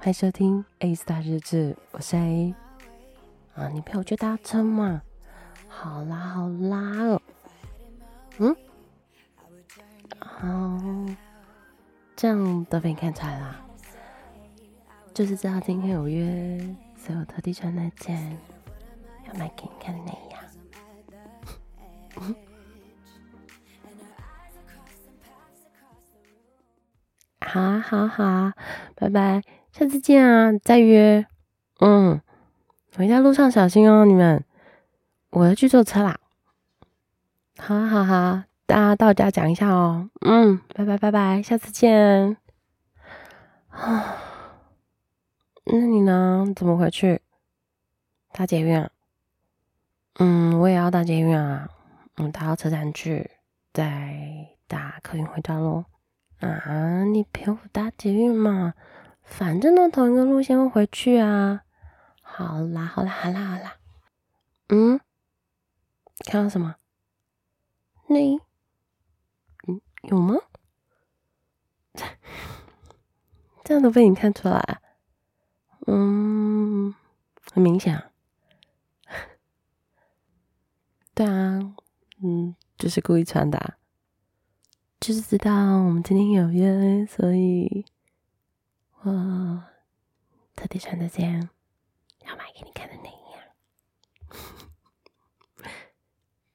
欢迎收听 A 大日志，我是 A 啊，你陪我去搭车嘛？好啦好啦。哦，嗯，好，这样都被你看出来了，就是知道今天有约，所以我特地穿那件。要买给你看的内衣啊。好啊，好啊，好。啊，拜拜，下次见啊，再约。嗯，回家路上小心哦，你们。我要去坐车啦。好啊，好啊，大家到家讲一下哦。嗯，拜拜，拜拜，下次见。啊，那你呢？怎么回去？搭捷运啊？嗯，我也要搭捷运啊。嗯，搭到车站去，再搭客运回家喽。啊，你陪我搭捷运嘛，反正都同一个路线会回去啊。好啦，好啦，好啦，好啦。嗯，看到什么？内衣？嗯，有吗？这样都被你看出来？嗯，很明显啊。对啊，嗯，就是故意穿的。就是知道我们今天有约，所以我特地穿的这件要买给你看的内衣啊。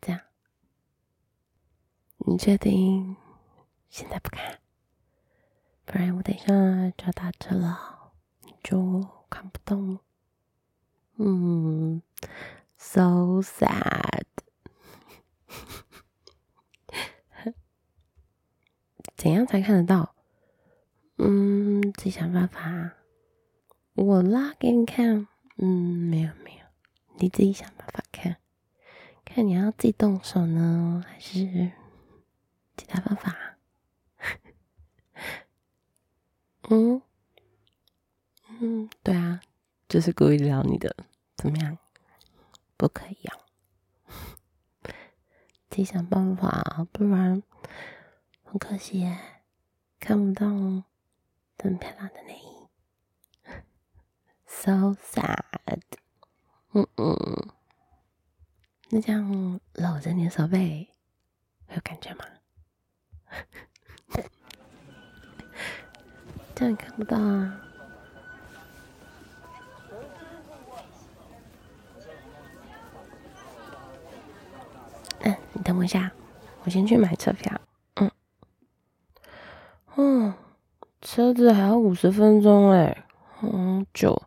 这样，你确定现在不看？不然我等一下就要打车了，你就看不到。嗯，so sad。怎样才看得到？嗯，自己想办法。我拉给你看。嗯，没有没有，你自己想办法看。看你要自己动手呢，还是其他方法？嗯嗯，对啊，就是故意撩你的。怎么样？不可以啊！自己想办法，不然。很可惜耶，看不到这么漂亮的内衣，so sad。嗯嗯，那这样搂着你的手背，有感觉吗？这样看不到啊。嗯，你等我一下，我先去买车票。嗯，车子还要五十分钟哎，嗯，就，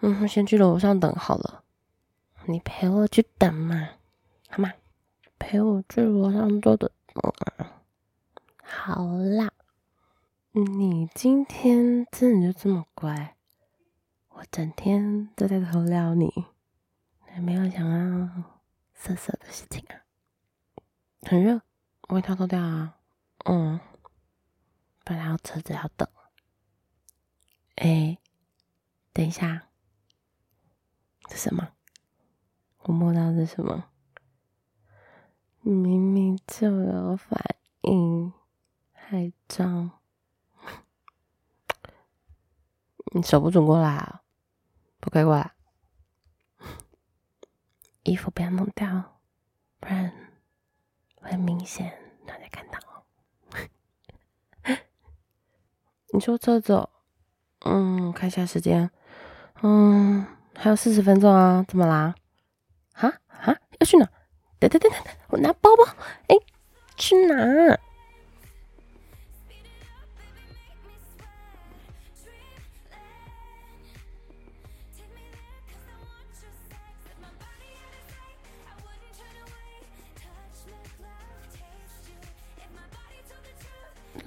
嗯，先去楼上等好了。你陪我去等嘛，好吗？陪我去楼上坐等。嗯，好啦。你今天真的就这么乖？我整天都在偷撩你，还没有想要色色的事情啊。很热，我外套脱掉啊。嗯。本来要车子要等。哎，等一下，这什么？我摸到是什么？明明就有反应，还装？你手不准过来啊！不可以过来！衣服不要弄掉，不然会明显让人看到。你说这走，嗯，看一下时间，嗯，还有四十分钟啊，怎么啦？哈哈，要去哪？等等等等，我拿包包，哎，去哪？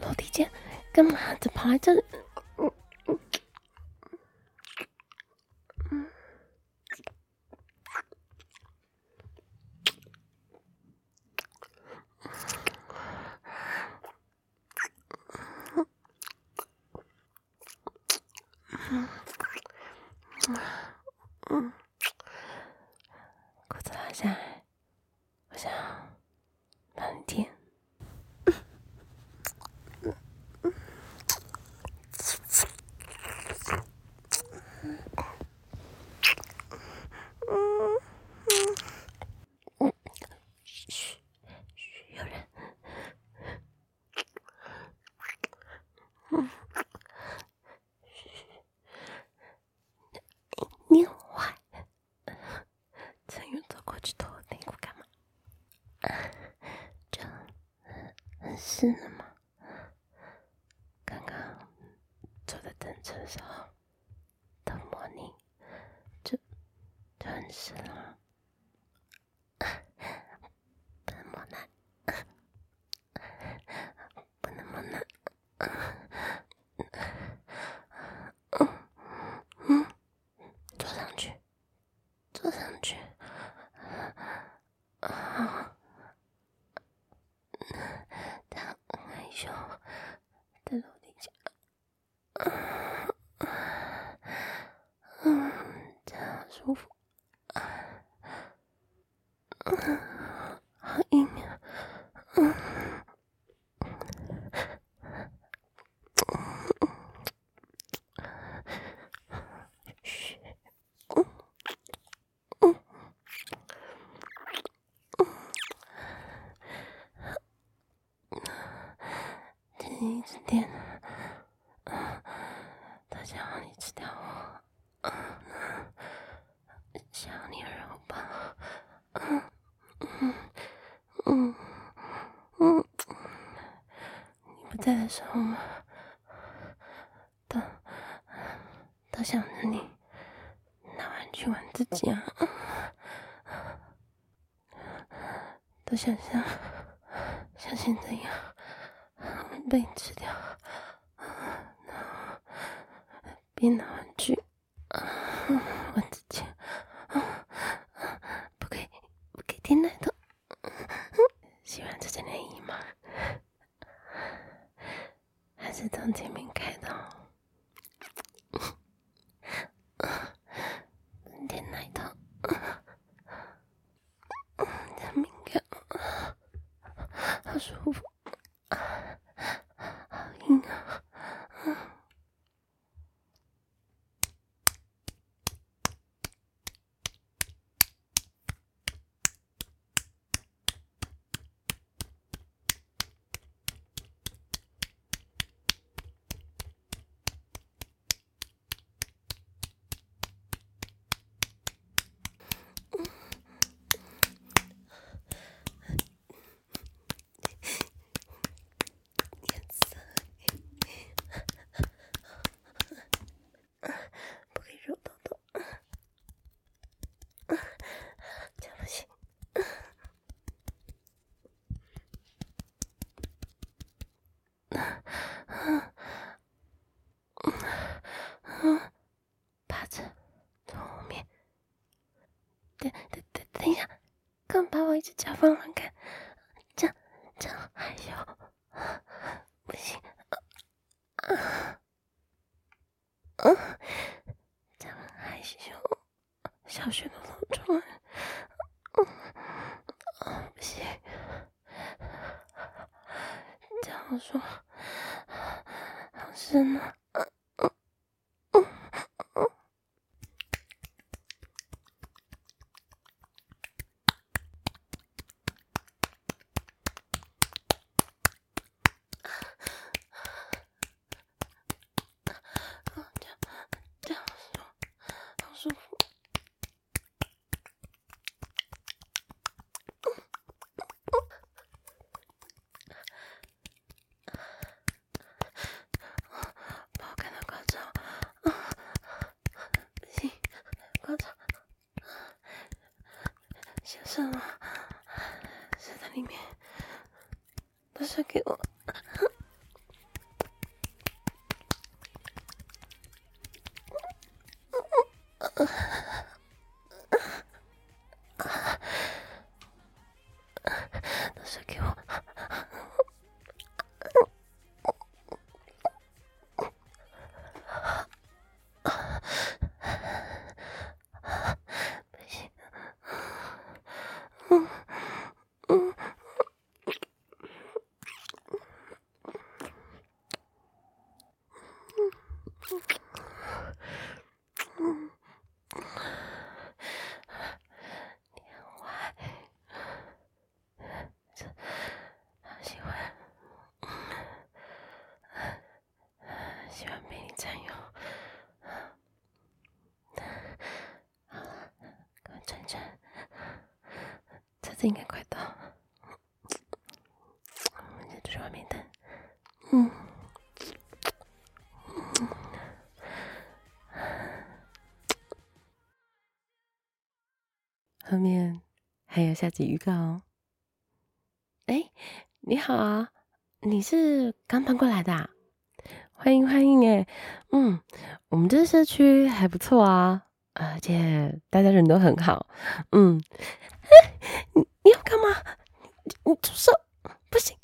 楼梯间。干嘛？怎么跑来这嗯嗯，裤子拉下来，我想帮你垫。嗯，你很坏。陈宇走过去脱内裤干嘛？这真的吗？刚刚坐在等车的时候，的模拟就就很湿了。舒服，好硬啊！嗯，嘘，嗯嗯嗯，天一直电，他想让你吃掉我。在的时候吗，都都想着你拿玩具玩自己啊，都想象像现在一样被你吃掉，然后边拿玩具玩自己，不可以不可以听奶头，喜欢这件内衣吗？是从前面开的，点奶头，很敏感，好舒服，好硬啊！趴着，从后面。等等等等一下，刚把我一只脚放开，这样这样害羞，不行，啊啊，这样害羞，小穴都露出来，啊不行，这样说，好深啊。sé it. 水给我。喜欢被你占有。好了，赶快转转，车子应该快到。我们先出去外面等。嗯。后面还有下集预告哦。哎，你好啊，你是刚搬过来的啊？欢迎欢迎哎，嗯，我们这社区还不错啊，而且大家人都很好，嗯。哎，你你要干嘛？你你住手！不行，